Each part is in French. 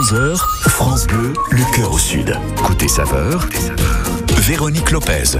11h, France Bleu, le cœur au sud. Côté saveur, Véronique Lopez.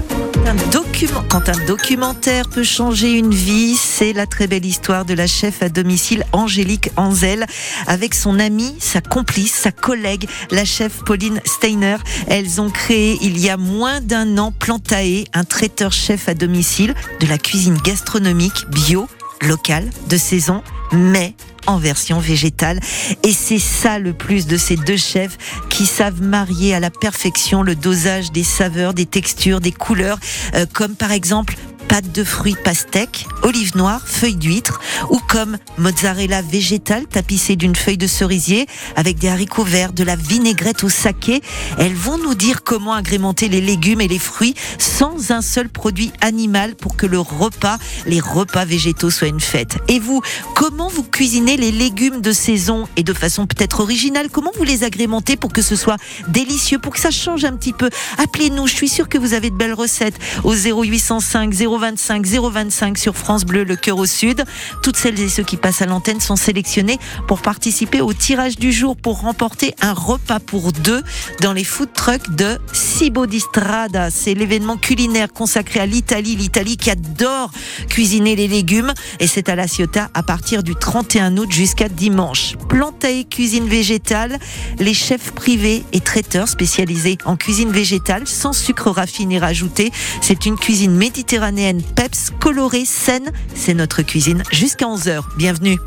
Quand un documentaire peut changer une vie, c'est la très belle histoire de la chef à domicile Angélique Anzel avec son amie, sa complice, sa collègue, la chef Pauline Steiner. Elles ont créé il y a moins d'un an Plantae, un traiteur chef à domicile de la cuisine gastronomique bio, locale, de saison, mais en version végétale. Et c'est ça le plus de ces deux chefs qui savent marier à la perfection le dosage des saveurs, des textures, des couleurs, euh, comme par exemple pâte de fruits pastèque, olive noire, feuilles d'huître, ou comme mozzarella végétale tapissée d'une feuille de cerisier avec des haricots verts, de la vinaigrette au saké. Elles vont nous dire comment agrémenter les légumes et les fruits sans un seul produit animal pour que le repas, les repas végétaux soient une fête. Et vous, comment vous cuisinez les légumes de saison? Et de façon peut-être originale Comment vous les agrémentez pour que ce soit délicieux, pour que ça change un petit peu? Appelez-nous, je suis sûre que vous avez de belles recettes au 0805 025 025 sur France Bleu, le cœur au sud. Toutes celles et ceux qui passent à l'antenne sont sélectionnés pour participer au tirage du jour pour remporter un repas pour deux dans les food trucks de Cibo di Strada. C'est l'événement culinaire consacré à l'Italie, l'Italie qui adore cuisiner les légumes et c'est à La Ciotat à partir du 31 août jusqu'à dimanche. Plantae cuisine végétale, les chefs privés et traiteurs spécialisés en cuisine végétale sans sucre raffiné rajouté. C'est une cuisine méditerranéenne peps, colorée, saine. C'est notre cuisine jusqu'à 11h. Bienvenue.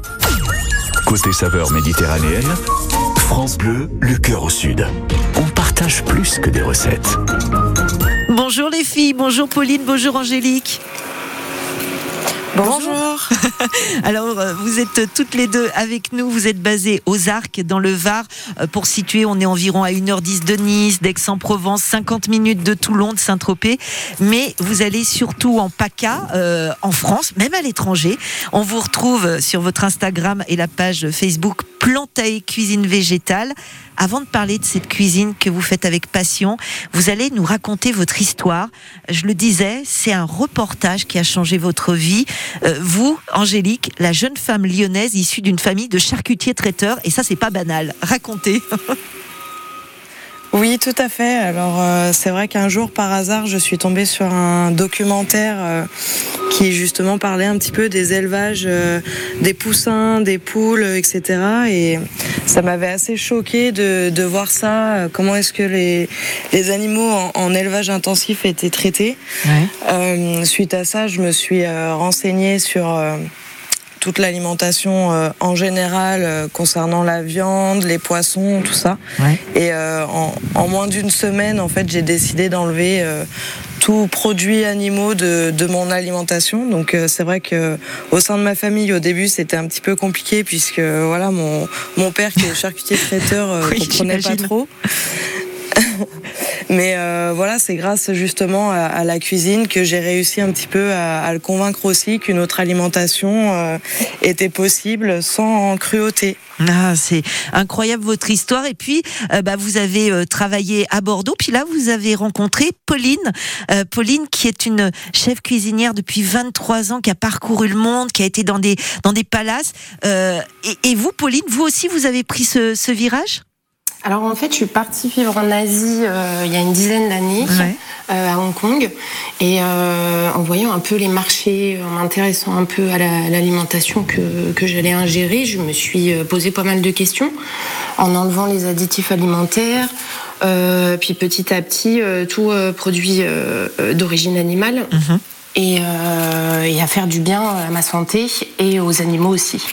Côté saveur méditerranéenne, France Bleu, le cœur au sud. On partage plus que des recettes. Bonjour les filles, bonjour Pauline, bonjour Angélique. Bonjour. Alors, euh, vous êtes toutes les deux avec nous. Vous êtes basées aux Arcs, dans le Var. Euh, Pour situer, on est environ à 1h10 de Nice, d'Aix-en-Provence, 50 minutes de Toulon, de Saint-Tropez. Mais vous allez surtout en PACA, euh, en France, même à l'étranger. On vous retrouve sur votre Instagram et la page Facebook Plantae Cuisine Végétale. Avant de parler de cette cuisine que vous faites avec passion, vous allez nous raconter votre histoire. Je le disais, c'est un reportage qui a changé votre vie. Euh, vous, Angélique, la jeune femme lyonnaise issue d'une famille de charcutiers traiteurs, et ça, c'est pas banal. Racontez. Oui, tout à fait. Alors, euh, c'est vrai qu'un jour, par hasard, je suis tombée sur un documentaire euh, qui justement parlait un petit peu des élevages euh, des poussins, des poules, etc. Et ça m'avait assez choqué de, de voir ça. Comment est-ce que les, les animaux en, en élevage intensif étaient traités Euh, Suite à ça, je me suis euh, renseignée sur euh, toute l'alimentation euh, en général euh, concernant la viande, les poissons, tout ça. Ouais. Et euh, en, en moins d'une semaine, en fait, j'ai décidé d'enlever tout produit animaux de, de mon alimentation. Donc euh, c'est vrai que au sein de ma famille, au début, c'était un petit peu compliqué puisque voilà, mon, mon père qui est charcutier traiteur euh, Oui, comprenait pas trop. Mais euh, voilà, c'est grâce justement à, à la cuisine que j'ai réussi un petit peu à, à le convaincre aussi qu'une autre alimentation euh, était possible sans cruauté. Ah, c'est incroyable votre histoire. Et puis, euh, bah, vous avez euh, travaillé à Bordeaux. Puis là, vous avez rencontré Pauline. Euh, Pauline, qui est une chef cuisinière depuis 23 ans, qui a parcouru le monde, qui a été dans des, dans des palaces. Euh, et, et vous, Pauline, vous aussi, vous avez pris ce, ce virage? Alors en fait, je suis partie vivre en Asie euh, il y a une dizaine d'années, Ouais. euh, à Hong Kong, et euh, en voyant un peu les marchés, en m'intéressant un peu à la- l'alimentation que, que j'allais ingérer, je me suis posé pas mal de questions en enlevant les additifs alimentaires. puis petit à petit, tout produit d'origine animale. Mhm. Et, euh, et à faire du bien à ma santé et aux animaux aussi.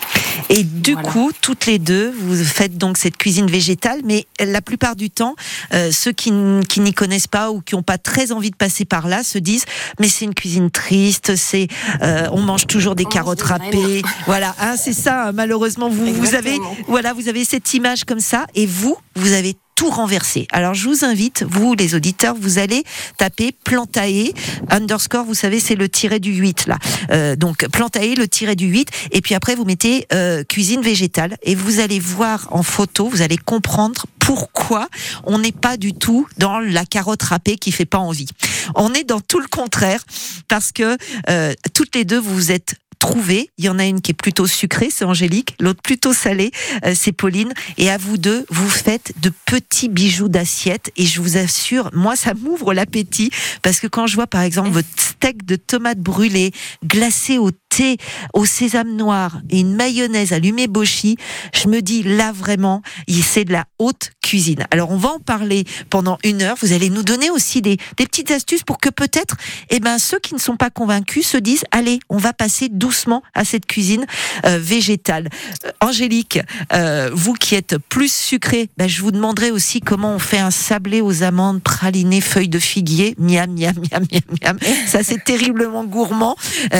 Et du Voilà. coup, toutes les deux, vous faites donc cette cuisine végétale, mais la plupart du temps, euh, ceux qui, n'y connaissent pas ou qui n'ont pas très envie de passer par là se disent mais c'est une cuisine triste, c'est euh, on mange toujours des On carottes râpées, voilà, hein, c'est ça. hein, malheureusement, vous vous avez voilà, vous avez cette image comme ça, et vous, vous avez tout renversé. Alors je vous invite, vous les auditeurs, vous allez taper Plantae underscore, vous savez c'est le tiret du 8 là. Euh, donc Plantae le tiret du 8 et puis après vous mettez euh, cuisine végétale et vous allez voir en photo, vous allez comprendre pourquoi on n'est pas du tout dans la carotte râpée qui fait pas envie. On est dans tout le contraire parce que euh, toutes les deux vous êtes trouver. Il y en a une qui est plutôt sucrée, c'est Angélique, l'autre plutôt salée, euh, c'est Pauline. Et à vous deux, vous faites de petits bijoux d'assiette. Et je vous assure, moi, ça m'ouvre l'appétit parce que quand je vois par exemple votre steak de tomates brûlées glacé au thé, au sésame noir et une mayonnaise allumée bochi, je me dis là vraiment, c'est de la haute cuisine. Alors on va en parler pendant une heure. Vous allez nous donner aussi des, des petites astuces pour que peut-être, eh ben ceux qui ne sont pas convaincus se disent allez, on va passer doucement à cette cuisine euh, végétale. Euh, Angélique, euh, vous qui êtes plus sucrée, ben, je vous demanderai aussi comment on fait un sablé aux amandes pralinées feuilles de figuier. Miam, miam, miam, miam, miam. Ça c'est terriblement gourmand.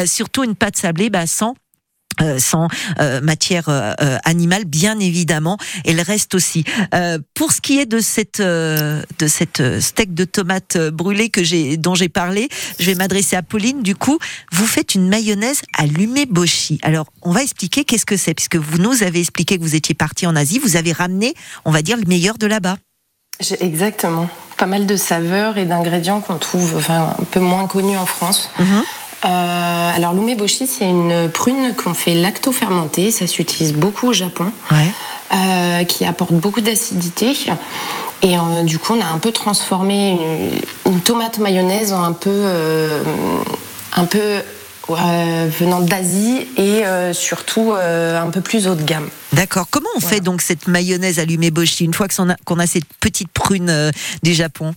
surtout une pâte sablée ben, sans euh, sans euh, matière euh, animale, bien évidemment. Elle reste aussi. pour ce qui est de cette de cette steak de tomate brûlée que j'ai dont j'ai parlé, je vais m'adresser à Pauline. Du coup, vous faites une mayonnaise allumée boshi. Alors, on va expliquer qu'est-ce que c'est, puisque vous nous avez expliqué que vous étiez parti en Asie. Vous avez ramené, on va dire, le meilleur de là-bas. Exactement. Pas mal de saveurs et d'ingrédients qu'on trouve enfin, un peu moins connus en France. Mhm. Euh, alors l'umeboshi, c'est une prune qu'on fait lacto-fermentée. Ça s'utilise beaucoup au Japon, euh, qui apporte beaucoup d'acidité. Et euh, du coup, on a un peu transformé une, tomate mayonnaise en un peu, un peu venant d'Asie et surtout un peu plus haut de gamme. D'accord. Comment on fait donc cette mayonnaise allumée boshi une fois qu'on a, a cette petite prune du Japon?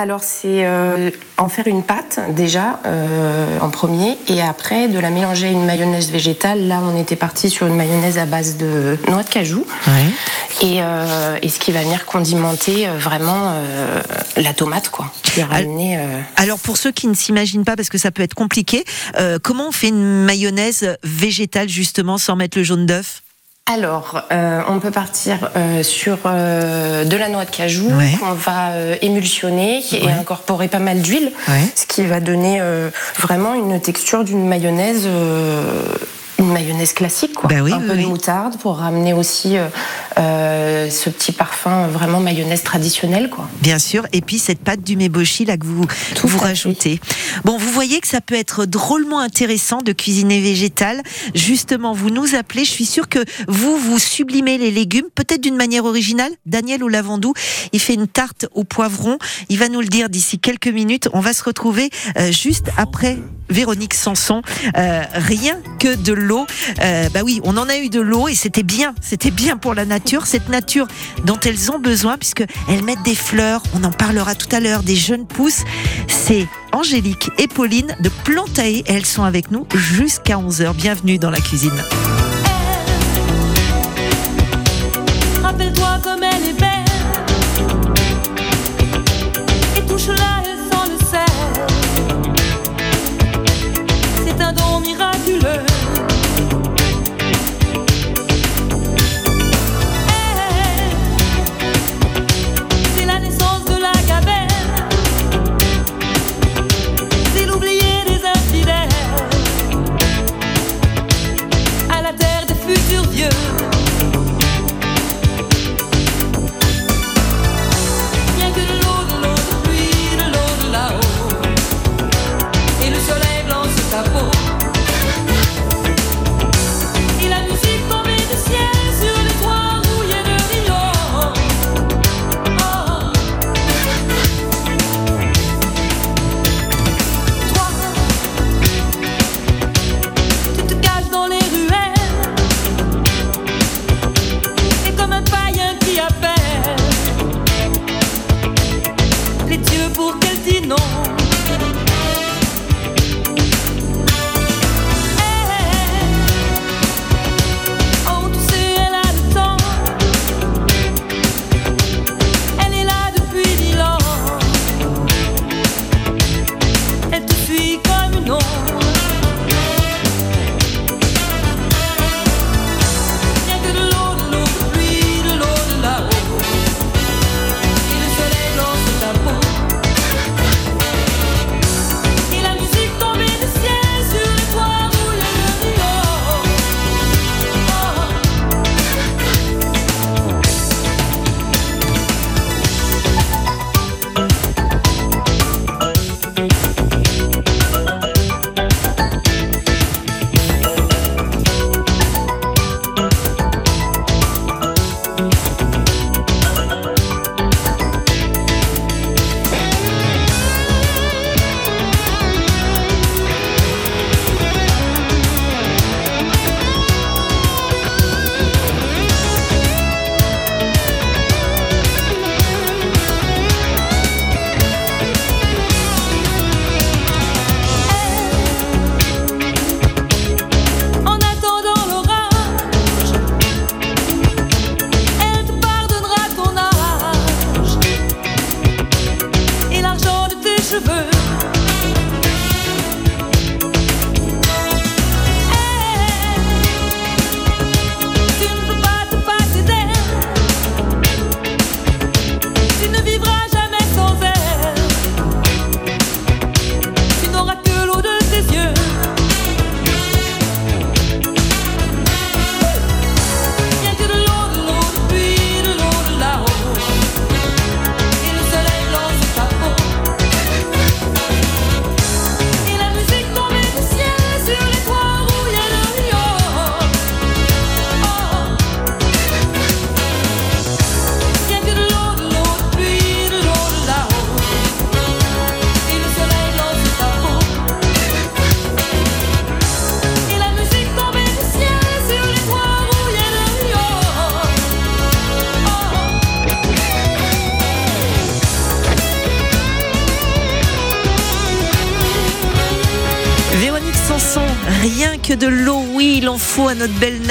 Alors c'est euh, en faire une pâte déjà euh, en premier et après de la mélanger à une mayonnaise végétale. Là on était parti sur une mayonnaise à base de noix de cajou euh, et, ce qui va venir condimenter vraiment la tomate quoi. Alors pour ceux qui ne s'imaginent pas parce que ça peut être compliqué, comment on fait une mayonnaise végétale justement sans mettre le jaune d'œuf? Alors, euh, on peut partir euh, sur euh, de la noix de cajou qu'on va émulsionner et incorporer pas mal d'huile, ce qui va donner vraiment une texture d'une mayonnaise une mayonnaise classique, quoi. Ben un peu de moutarde pour ramener aussi euh, euh, ce petit parfum vraiment mayonnaise traditionnelle, quoi. Bien sûr. Et puis cette pâte du meboshi là que vous vous rajoutez. Bon, vous voyez que ça peut être drôlement intéressant de cuisiner végétal. Justement, vous nous appelez. Je suis sûre que vous vous sublimez les légumes, peut-être d'une manière originale. Daniel ou Lavandou, il fait une tarte au poivron. Il va nous le dire d'ici quelques minutes. On va se retrouver euh, juste après Véronique Sanson. rien que de l'eau euh, bah oui, on en a eu de l'eau et c'était bien, c'était bien pour la nature, cette nature dont elles ont besoin puisque elles mettent des fleurs. On en parlera tout à l'heure, des jeunes pousses. C'est Angélique et Pauline de Plantae. Elles sont avec nous jusqu'à 11h. Bienvenue dans la cuisine.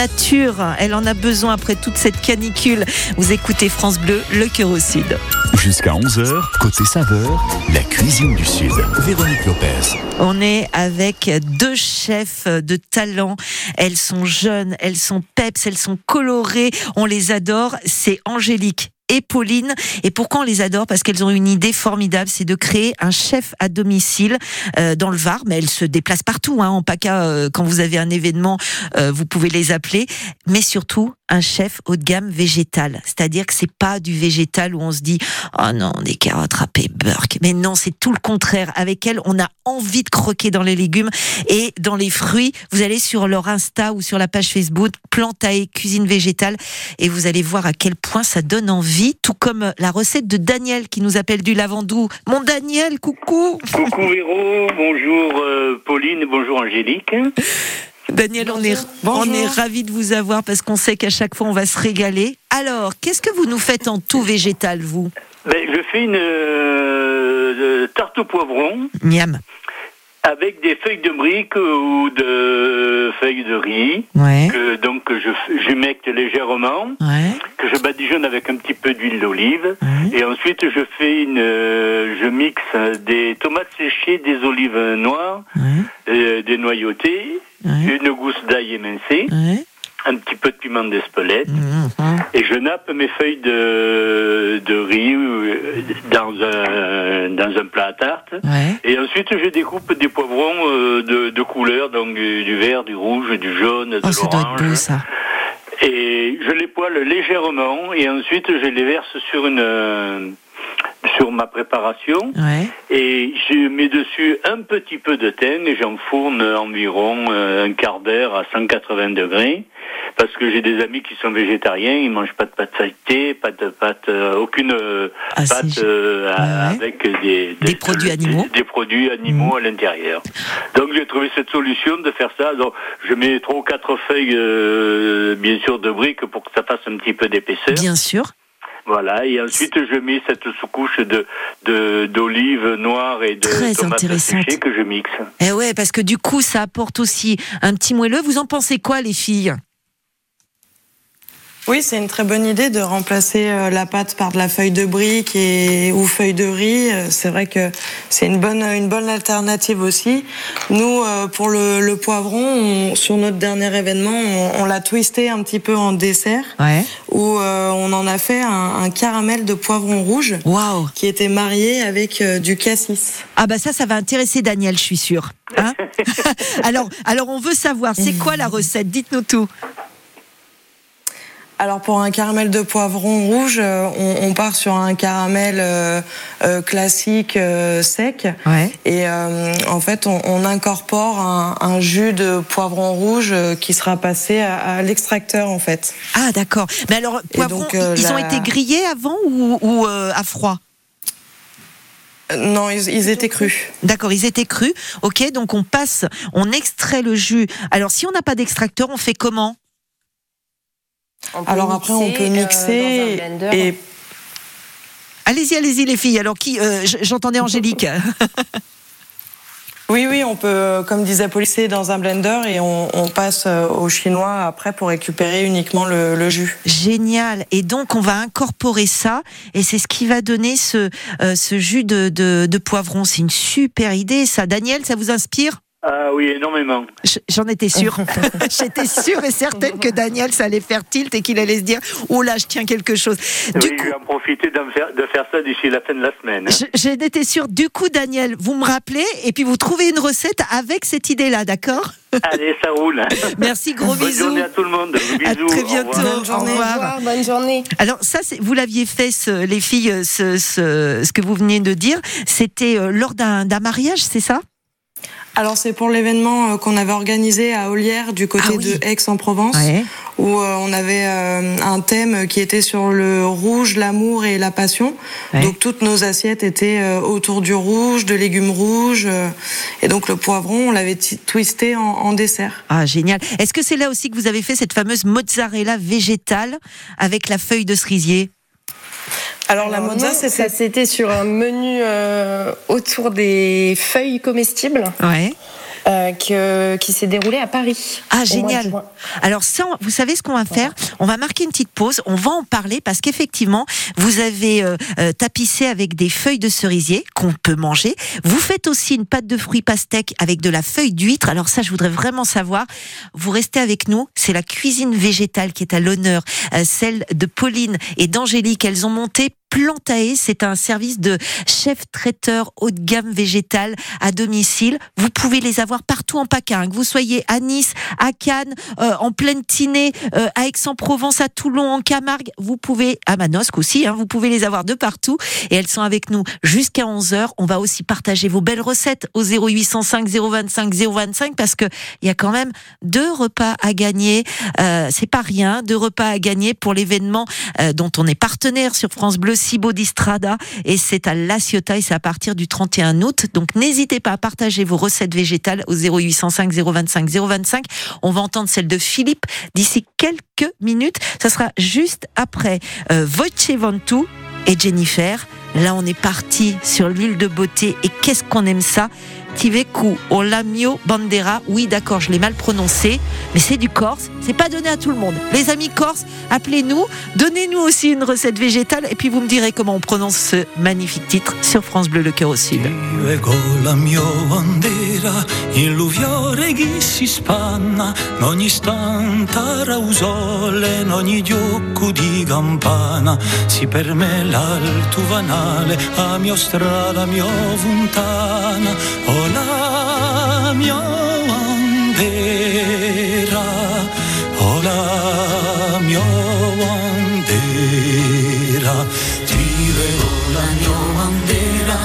Nature. Elle en a besoin après toute cette canicule. Vous écoutez France Bleu, le cœur au sud. Jusqu'à 11h, côté saveur, la cuisine du Sud. Véronique Lopez. On est avec deux chefs de talent. Elles sont jeunes, elles sont peps, elles sont colorées. On les adore. C'est Angélique et Pauline. Et pourquoi on les adore Parce qu'elles ont une idée formidable, c'est de créer un chef à domicile euh, dans le Var. Mais elles se déplacent partout. Hein, en PACA, euh, quand vous avez un événement, euh, vous pouvez les appeler. Mais surtout, un chef haut de gamme végétal. C'est-à-dire que c'est pas du végétal où on se dit oh non des carottes râpées burk. Mais non, c'est tout le contraire. Avec elle, on a envie de croquer dans les légumes et dans les fruits. Vous allez sur leur Insta ou sur la page Facebook Plantae Cuisine Végétale et vous allez voir à quel point ça donne envie. Tout comme la recette de Daniel qui nous appelle du Lavandou. Mon Daniel, coucou. Coucou Véro, bonjour euh, Pauline, bonjour Angélique. Daniel, on est, on est ravis de vous avoir parce qu'on sait qu'à chaque fois on va se régaler. Alors, qu'est-ce que vous nous faites en tout végétal, vous? Ben, je fais une euh, tarte au poivron Miam. Avec des feuilles de briques ou de feuilles de riz Ouais. que donc je j'humecte légèrement, Ouais. que je badigeonne avec un petit peu d'huile d'olive ouais. et ensuite je fais une euh, je mixe des tomates séchées, des olives noires, euh, des noyautées, Ouais. une gousse d'ail émincée, Ouais. Un petit peu de piment d'Espelette. Mhm. Et je nappe mes feuilles de, de riz euh, dans un, dans un plat à tarte. Ouais. Et ensuite, je découpe des poivrons euh, de, de couleur, donc du, du vert, du rouge, du jaune, de Oh, ça doit être beau, l'orange. ça. Et je les poêle légèrement. Et ensuite, je les verse sur une sur ma préparation. Ouais. Et je mets dessus un petit peu de thym et j'enfourne environ euh, un quart d'heure à 180 degrés. Parce que j'ai des amis qui sont végétariens, ils mangent pas de pâte feuilletée, pas de pâte, euh, aucune euh, Ah, pâte euh, Ouais, avec des, Des produits animaux. Des, des produits animaux à l'intérieur. Donc j'ai trouvé cette solution de faire ça. Donc je mets trois ou quatre feuilles, euh, bien sûr, de briques pour que ça fasse un petit peu d'épaisseur. Bien sûr. Voilà, et ensuite je mets cette sous-couche de de- d'olives noires et de Très tomates séchées que je mixe. Eh ouais, parce que du coup, ça apporte aussi un petit moelleux. Vous en pensez quoi, les filles? Oui, c'est une très bonne idée de remplacer euh, la pâte par de la feuille de brique et ou feuille de riz. Euh, C'est vrai que c'est une bonne une bonne alternative aussi. Nous, euh, pour le, le poivron, on- sur notre dernier événement, on, on l'a twisté un petit peu en dessert, Ouais. où euh, on en a fait un, un caramel de poivron rouge Waouh. qui était marié avec euh, du cassis. Ah bah ça, ça va intéresser Daniel, je suis sûre. Hein alors, alors on veut savoir, c'est quoi la recette? Dites-nous tout. Alors pour un caramel de poivron rouge, euh, on, on part sur un caramel euh, euh, classique euh, sec. Ouais. Et euh, en fait, on, on incorpore un, un jus de poivron rouge euh, qui sera passé à, à l'extracteur en fait. Ah d'accord. Mais alors, poivrons, donc, ils ont été grillés avant ou, ou, euh, à froid? Non, ils, ils étaient crus. D'accord, ils étaient crus. Ok, donc on passe, on extrait le jus. Alors si on n'a pas d'extracteur, on fait comment? Alors après, on peut euh, mixer dans un blender. et Allez-y, allez-y les filles. Alors qui euh, J'entendais Angélique. oui, oui, on peut, euh, comme disait Policé, dans un blender et on, on passe au chinois après pour récupérer uniquement le, le jus. Génial. Et donc, on va incorporer ça, et c'est ce qui va donner ce, euh, ce jus de, de, de poivron. C'est une super idée, ça. Daniel, ça vous inspire? Ah oui, énormément. J'en étais sûre. J'étais sûre et certaine que Daniel, ça allait faire tilt et qu'il allait se dire Oh là, je tiens quelque chose. Du oui, coup, je vais en profiter d'en faire, de faire ça d'ici la fin de la semaine. hein. j- j'ai été sûre. Du coup, Daniel, vous me rappelez et puis vous trouvez une recette avec cette idée-là, d'accord? Allez, ça roule. Merci, gros Bonne bisous. journée à tout le monde. Bisous. À très bientôt. Bonne journée. Au Au revoir. revoir, bonne journée. Alors ça, c'est- vous l'aviez fait, ce- les filles, ce, ce, ce que vous venez de dire. C'était euh, lors d'un d'un mariage, c'est ça? Alors c'est pour l'événement euh, qu'on avait organisé à Olière du côté Ah oui. de Aix-en-Provence. où euh, on avait euh, un thème qui était sur le rouge, l'amour et la passion. Ouais. Donc toutes nos assiettes étaient autour du rouge, de légumes rouges. et donc le poivron, on l'avait twisté en, en dessert. Ah, génial. Est-ce que c'est là aussi que vous avez fait cette fameuse mozzarella végétale avec la feuille de cerisier? Alors, la mozza, c'était ça c'était sur un menu euh, autour des feuilles comestibles. Ouais. que, qui s'est déroulé à Paris. Ah, génial. Alors, ça, vous savez ce qu'on va faire? On va marquer une petite pause. On va en parler parce qu'effectivement, vous avez tapissé avec des feuilles de cerisier qu'on peut manger. Vous faites aussi une pâte de fruits pastèque avec de la feuille d'huître. Alors ça, je voudrais vraiment savoir. Vous restez avec nous. C'est la cuisine végétale qui est à l'honneur, celle de Pauline et d'Angélique. Elles ont monté Plantae, c'est un service de chef traiteur haut de gamme végétal à domicile. Vous pouvez les avoir partout en PACA, hein. que vous soyez à Nice, à Cannes, euh, en pleine Tinée, euh, à Aix-en-Provence, à Toulon, en Camargue. Vous pouvez, à Manosque aussi, hein, vous pouvez les avoir de partout. Et elles sont avec nous jusqu'à 11h. On va aussi partager vos belles recettes au 0805 025 025 parce que il y a quand même deux repas à gagner. Euh, c'est pas rien, deux repas à gagner pour l'événement dont on est partenaire sur France Bleu Cibo d'Istrada et c'est à La Ciotat et c'est à partir du 31 août. Donc n'hésitez pas à partager vos recettes végétales au 0805 025 025. On va entendre celle de Philippe d'ici quelques minutes. Ça sera juste après euh, Voce et Jennifer. Là, on est parti sur l'île de beauté et qu'est-ce qu'on aime ça? Tiveku Olamio Bandera. Oui, d'accord, je l'ai mal prononcé, mais c'est du corse. C'est pas donné à tout le monde. Les amis corses, appelez-nous, donnez-nous aussi une recette végétale et puis vous me direz comment on prononce ce magnifique titre sur France Bleu, le cœur au sud. Oh la mia bandera oh la mia bandera. Ti vedo la mia bandera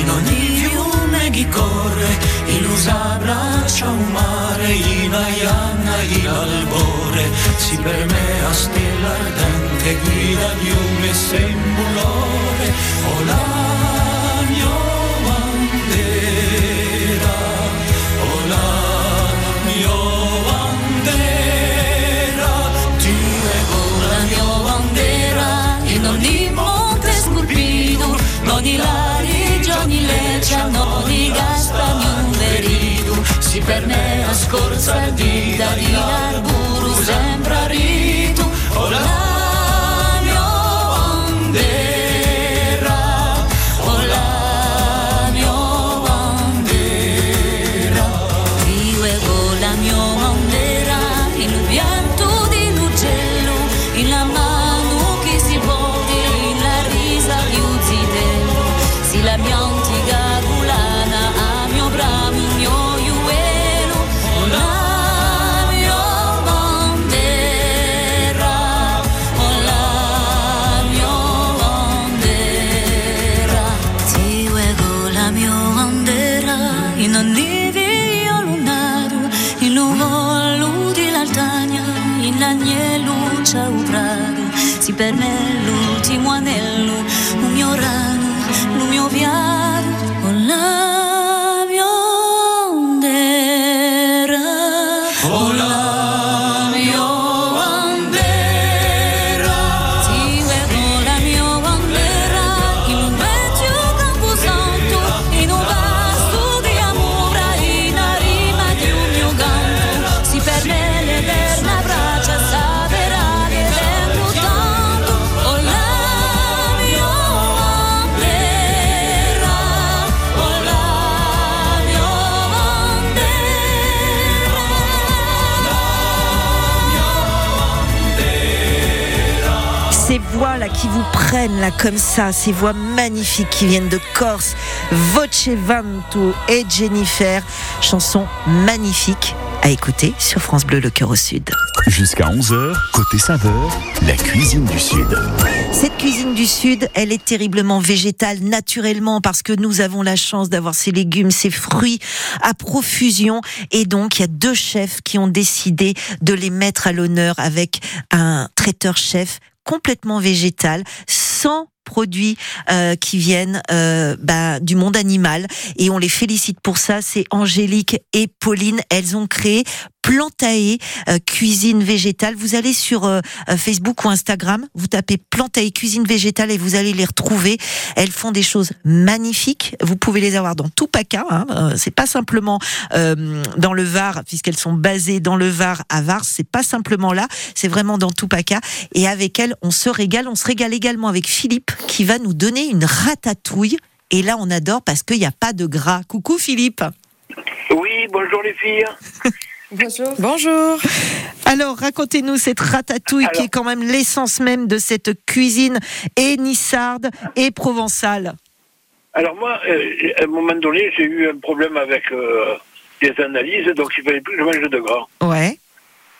in ogni fiume che corre illusa braccia un mare in aianna in albore. Si per me a stella ardente guida fiume sembolore oh la mia per me a scorza di arburu qui vous prennent là comme ça, ces voix magnifiques qui viennent de Corse, Voce Vanto et Jennifer, chanson magnifique à écouter sur France Bleu Le Cœur au Sud. Jusqu'à 11h, côté saveur, la cuisine du Sud. Cette cuisine du Sud, elle est terriblement végétale naturellement parce que nous avons la chance d'avoir ces légumes, ces fruits à profusion et donc il y a deux chefs qui ont décidé de les mettre à l'honneur avec un traiteur chef complètement végétal, sans produits euh, qui viennent euh, bah, du monde animal et on les félicite pour ça. C'est Angélique et Pauline. Elles ont créé Plantae euh, cuisine végétale. Vous allez sur euh, euh, Facebook ou Instagram, vous tapez Plantae cuisine végétale et vous allez les retrouver. Elles font des choses magnifiques. Vous pouvez les avoir dans tout PACA. Hein. C'est pas simplement euh, dans le Var, puisqu'elles sont basées dans le Var à Vars. C'est pas simplement là. C'est vraiment dans tout PACA. Et avec elles, on se régale. On se régale également avec Philippe qui va nous donner une ratatouille. Et là, on adore parce qu'il n'y a pas de gras. Coucou Philippe. Oui, bonjour les filles. Bonjour. Bonjour. Alors, racontez-nous cette ratatouille qui est quand même l'essence même de cette cuisine et nissarde et provençale. Alors moi, euh, à un moment donné, j'ai eu un problème avec euh, des analyses, donc il fallait plus que je mange de gras. Ouais.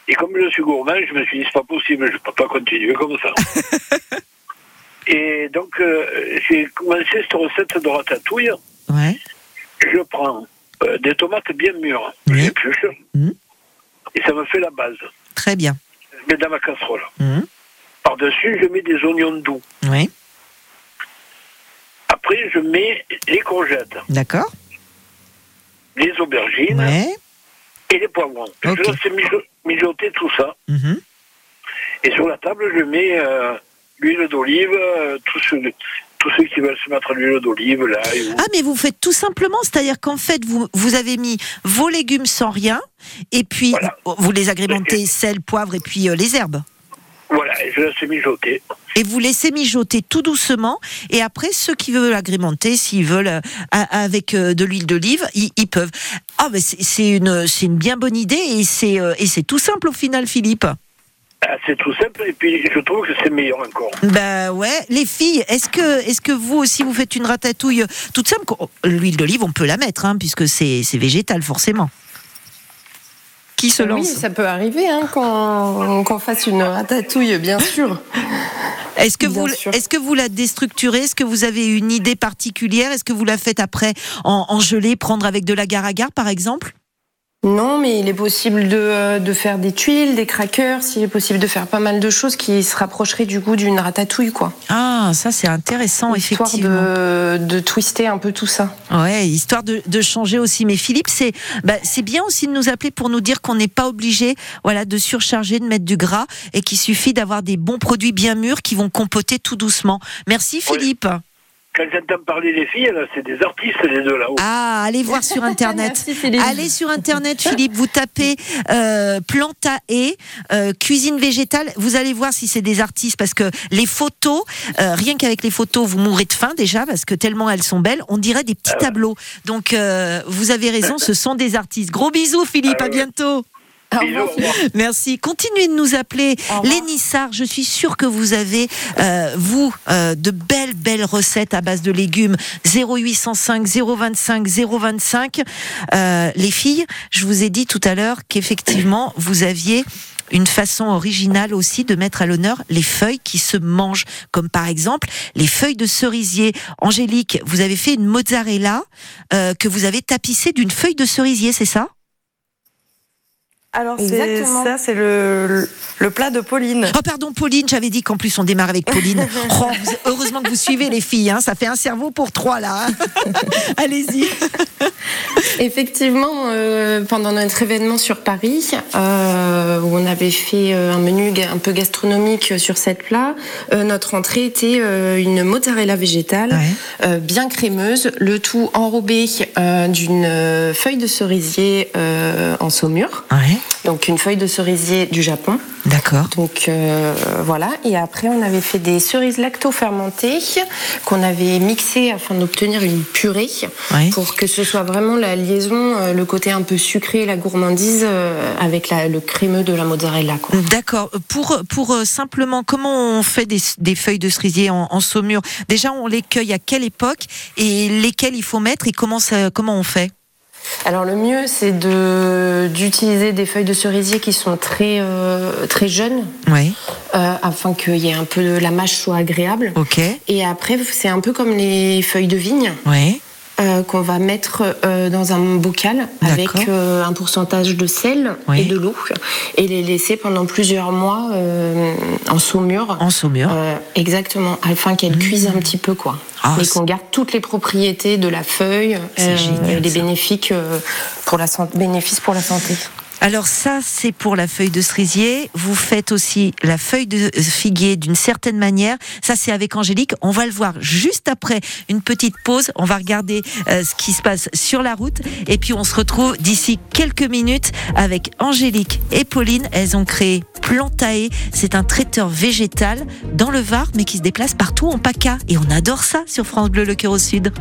Et comme je suis gourmand, je me suis dit, c'est pas possible, je ne peux pas continuer comme ça. Et donc, euh, j'ai commencé cette recette de ratatouille. Ouais. Je prends euh, des tomates bien mûres, Oui. j'épluche, Mhm. et ça me fait la base. Très bien. Je mets dans ma casserole. Mhm. Par-dessus, je mets des oignons doux. Oui. Après, je mets les courgettes, D'accord. les aubergines Ouais. et les poivrons. Ok. Je laisse mijo- mijoter tout ça. Mhm. Et sur la table, je mets euh, l'huile d'olive, euh, tous ceux, tous ceux qui veulent se mettre à l'huile d'olive, là. et- Ah, mais vous faites tout simplement, c'est-à-dire qu'en fait, vous, vous avez mis vos légumes sans rien, et puis Voilà. vous les agrémentez sel, poivre et puis euh, les herbes. Voilà, et je laisse mijoter. Et vous laissez mijoter tout doucement. Et après, ceux qui veulent agrémenter, s'ils veulent euh, avec euh, de l'huile d'olive, ils, ils peuvent. Ah, mais c'est c'est une, c'est une bien bonne idée et c'est et c'est tout simple au final, Philippe. Ah, c'est tout simple, et puis je trouve que c'est meilleur encore. Bah ouais, les filles, est-ce que est-ce que vous aussi vous faites une ratatouille toute simple? Qu'on- L'huile d'olive, on peut la mettre, hein, puisque c'est c'est végétal forcément. Qui se Oui, lance? ça peut arriver hein, qu'on fasse une ratatouille, bien sûr. Est-ce que Bien vous est-ce que vous la déstructurez? Est-ce que vous avez une idée particulière? Est-ce que vous la faites après en, en gelée, prendre avec de l'agar-agar par exemple? Non, mais il est possible de, euh, de faire des tuiles, des crackers, il est possible de faire pas mal de choses qui se rapprocheraient du goût d'une ratatouille, quoi. Ah, ça c'est intéressant Histoire effectivement. de, de twister un peu tout ça. Ouais, histoire de, de changer aussi. Mais Philippe, c'est bah, c'est bien aussi de nous appeler pour nous dire qu'on n'est pas obligé, voilà, de surcharger, de mettre du gras, et qu'il suffit d'avoir des bons produits bien mûrs qui vont compoter tout doucement. Merci Philippe. Quand j'entends parler des filles, c'est des artistes, les deux là-haut. Ah, allez voir sur internet. Merci. Allez sur internet, Philippe. Vous tapez euh, Planta et euh, cuisine végétale. Vous allez voir si c'est des artistes parce que les photos, euh, rien qu'avec les photos, vous mourrez de faim déjà parce que tellement elles sont belles. On dirait des petits tableaux. Donc euh, vous avez raison, ce sont des artistes. Gros bisous, Philippe. À bientôt. Bisous. Merci. Continuez de nous appeler Nissards. Je suis sûre que vous avez, euh, vous, euh, de belles, belles recettes à base de légumes. 0805 025 025. Euh, les filles, je vous ai dit tout à l'heure qu'effectivement, vous aviez une façon originale aussi de mettre à l'honneur les feuilles qui se mangent, comme par exemple les feuilles de cerisier. Angélique, vous avez fait une mozzarella euh, que vous avez tapissée d'une feuille de cerisier, c'est ça? Alors c'est Exactement. ça, c'est le, le, le plat de Pauline. Oh pardon Pauline, j'avais dit qu'en plus on démarre avec Pauline. Oh, heureusement que vous suivez les filles, hein, ça fait un cerveau pour trois là. hein. Allez-y. Effectivement, euh, pendant notre événement sur Paris, euh, où on avait fait euh, un menu un peu gastronomique sur cette plat, euh, notre entrée était euh, une mozzarella végétale, Ouais. euh, bien crémeuse, le tout enrobé euh, d'une feuille de cerisier euh, en saumure, Ouais, donc une feuille de cerisier du Japon. d'accord. Donc euh, voilà, et après on avait fait des cerises lacto-fermentées qu'on avait mixées afin d'obtenir une purée Ouais. pour que ce soit vraiment la liaison, euh, le côté un peu sucré, la gourmandise euh, avec la- le crémeux de la mozzarella. D'accord. Pour pour euh, simplement comment on fait des, des feuilles de cerisier en, en saumure? Déjà on les cueille à quelle époque et lesquelles il faut mettre et comment ça comment on fait? Alors le mieux c'est de d'utiliser des feuilles de cerisier qui sont très euh, très jeunes Oui. euh, afin qu'il y ait un peu la mâche soit agréable. Ok. Et après c'est un peu comme les feuilles de vigne. Oui. Euh, qu'on va mettre euh, dans un bocal avec euh, un pourcentage de sel Oui. et de l'eau et les laisser pendant plusieurs mois euh, en saumure. En saumure. Euh, exactement, afin qu'elles cuisent un petit peu quoi. Ah, c'est- qu'on garde toutes les propriétés de la feuille génial, et les bénéfices pour la santé, bénéfices pour la santé. Alors ça, c'est pour la feuille de cerisier. Vous faites aussi la feuille de figuier d'une certaine manière. Ça, c'est avec Angélique. On va le voir juste après une petite pause. On va regarder euh, ce qui se passe sur la route. Et puis, on se retrouve d'ici quelques minutes avec Angélique et Pauline. Elles ont créé Plantae. C'est un traiteur végétal dans le Var, mais qui se déplace partout en PACA. Et on adore ça sur France Bleu, le cœur au sud.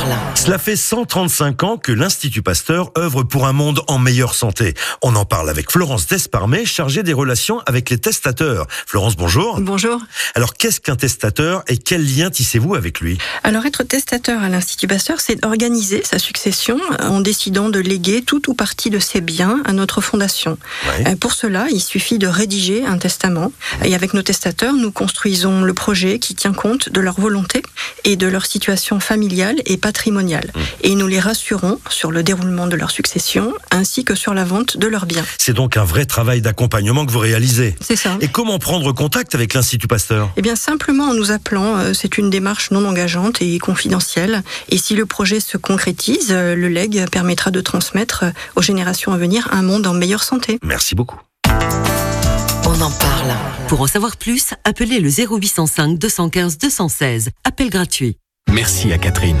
Parle. Cela fait 135 ans que l'Institut Pasteur œuvre pour un monde en meilleure santé. On en parle avec Florence Desparmet, chargée des relations avec les testateurs. Florence, bonjour. Bonjour. Alors, qu'est-ce qu'un testateur et quel lien tissez-vous avec lui? Alors être testateur à l'Institut Pasteur, c'est organiser sa succession en décidant de léguer tout ou partie de ses biens à notre fondation. Ouais. Euh, Pour cela, il suffit de rédiger un testament. Et avec nos testateurs, nous construisons le projet qui tient compte de leur volonté et de leur situation familiale et patrimoniale. Et nous les rassurons sur le déroulement de leur succession ainsi que sur la vente de leurs biens. C'est donc un vrai travail d'accompagnement que vous réalisez. C'est ça. Et comment prendre contact avec l'Institut Pasteur? Eh bien, simplement en nous appelant, euh, c'est une démarche non engageante et confidentielle. Et si le projet se concrétise, euh, le leg permettra de transmettre euh, aux générations à venir un monde en meilleure santé. Merci beaucoup. On en parle. Pour en savoir plus, appelez le 0805 215 216. Appel gratuit. Merci à Catherine.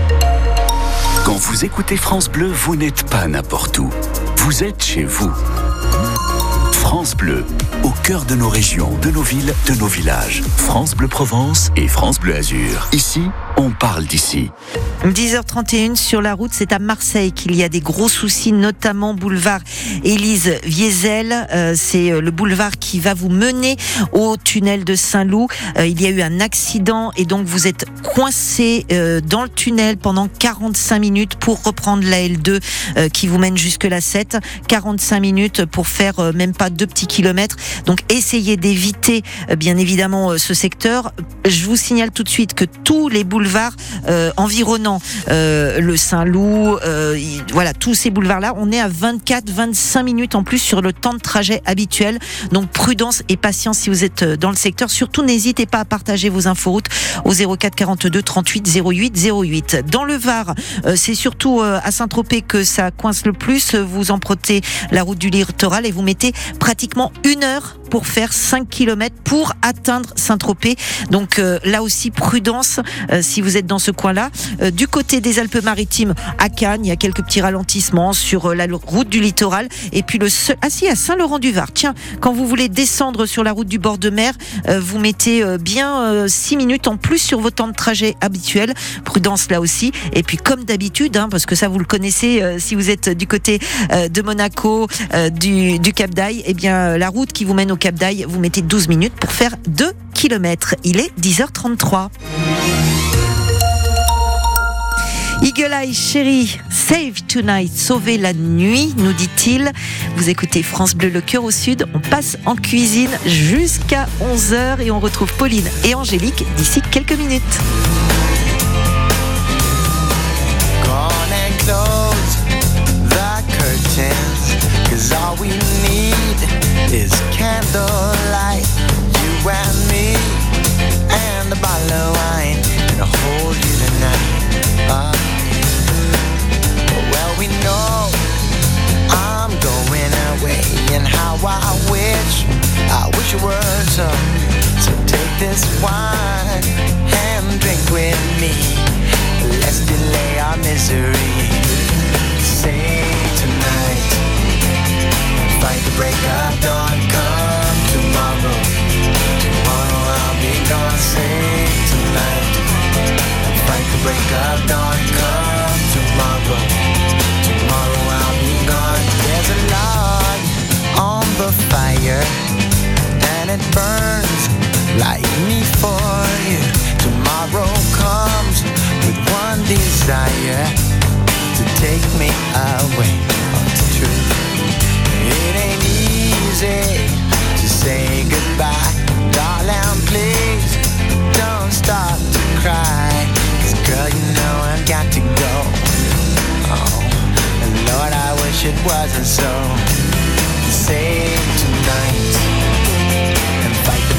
Quand vous écoutez France Bleu, vous n'êtes pas n'importe où. Vous êtes chez vous. France Bleu, au cœur de nos régions, de nos villes, de nos villages. France Bleu Provence et France Bleu Azur. Ici, on parle d'ici. 10h31 sur la route, c'est à Marseille qu'il y a des gros soucis, notamment boulevard Élise Viesel. Euh, c'est euh, le boulevard qui va vous mener au tunnel de Saint-Loup. Euh, il y a eu un accident et donc vous êtes coincé dans le tunnel pendant 45 minutes pour reprendre la L2 euh, qui vous mène jusque la 7. 45 minutes pour faire même pas deux petits kilomètres. Donc essayez d'éviter bien évidemment ce secteur. Je vous signale tout de suite que tous les boulevards euh, environnants, euh, le Saint-Loup, euh, il- voilà, tous ces boulevards-là, on est à 24-25 minutes en plus sur le temps de trajet habituel. Donc prudence et patience si vous êtes euh, dans le secteur. Surtout n'hésitez pas à partager vos inforoutes au 04 42 38 08 08. Dans le Var, euh, c'est surtout euh, à Saint-Tropez que ça coince le plus. Vous empruntez la route du littoral et vous mettez pratiquement une heure pour faire 5 km pour atteindre Saint-Tropez. Donc euh, là aussi, prudence euh, si vous êtes dans ce coin-là. Euh, du côté des Alpes-Maritimes, à Cannes, il y a quelques petits ralentissements sur euh, la route du littoral. Et puis le seul... Ah si, à Saint-Laurent-du-Var. Tiens, quand vous voulez descendre sur la route du bord de mer, euh, vous mettez bien 6 minutes en plus sur vos temps de trajet habituels. Prudence là aussi. Et puis comme d'habitude, hein, parce que ça vous le connaissez si vous êtes du côté de Monaco, du, du Cap d'Aille, eh bien la route qui vous mène au Cap d'Aille, vous mettez 12 minutes pour faire 2 km. Il est 10h33. Eagle Eye Chérie, Save Tonight, sauver la nuit, nous dit-il. Vous écoutez France Bleu, le cœur au sud. On passe en cuisine jusqu'à 11h et on retrouve Pauline et Angélique d'ici quelques minutes. I wish you were some. So take this wine and drink with me. Let's delay our misery. Say tonight, fight the break of dawn. Come tomorrow, tomorrow I'll be gone. Say tonight, fight the break of dawn. Like me for you. Tomorrow comes with one desire to take me away from the truth. It ain't easy to say goodbye, darling. Please don't start to cry, 'Cause girl, you know I've got to go. Oh, and Lord, I wish it wasn't so. Save tonight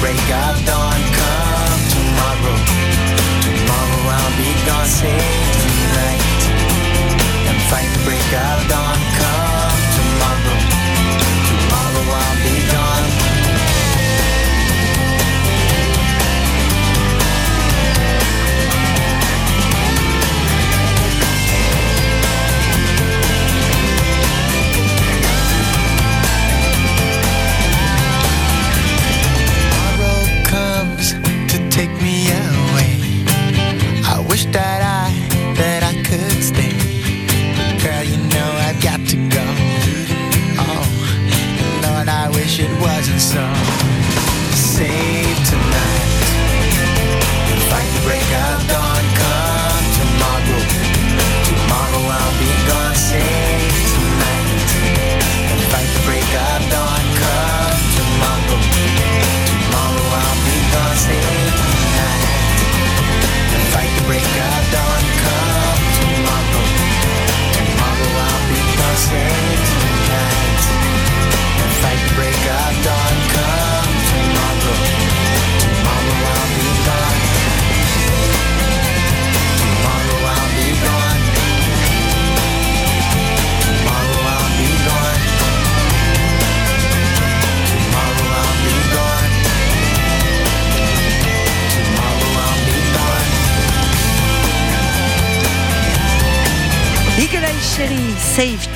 break of dawn. Come tomorrow, tomorrow I'll be gone. Save tonight and fight the break of dawn. Take me away.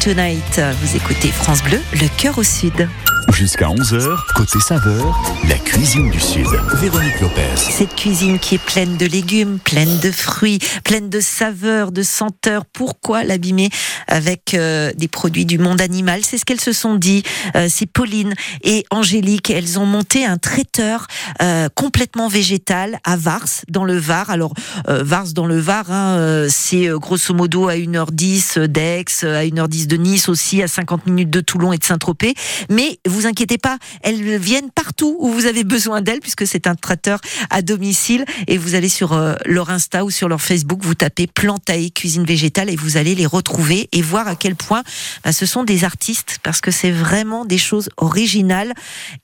Vous écoutez France Bleu, le cœur au sud. Jusqu'à 11h, côté saveur, la cuisine du Sud. Véronique Lopez. Cette cuisine qui est pleine de légumes, pleine de fruits, pleine de saveurs, de senteurs. Pourquoi l'abîmer avec euh, des produits du monde animal? C'est ce qu'elles se sont dit. Euh, C'est Pauline et Angélique. Elles ont monté un traiteur euh, complètement végétal à Vars, dans le Var. Alors, Vars dans le Var, hein, c'est grosso modo à 1h10 d'Aix, à 1h10 de Nice aussi, à 50 minutes de Toulon et de Saint-Tropez. Mais vous inquiétez pas, elles viennent partout où vous avez besoin d'elles, puisque c'est un traiteur à domicile. Et vous allez sur euh, leur Insta ou sur leur Facebook, vous tapez Plantae Cuisine Végétale et vous allez les retrouver et voir à quel point bah, ce sont des artistes, parce que c'est vraiment des choses originales,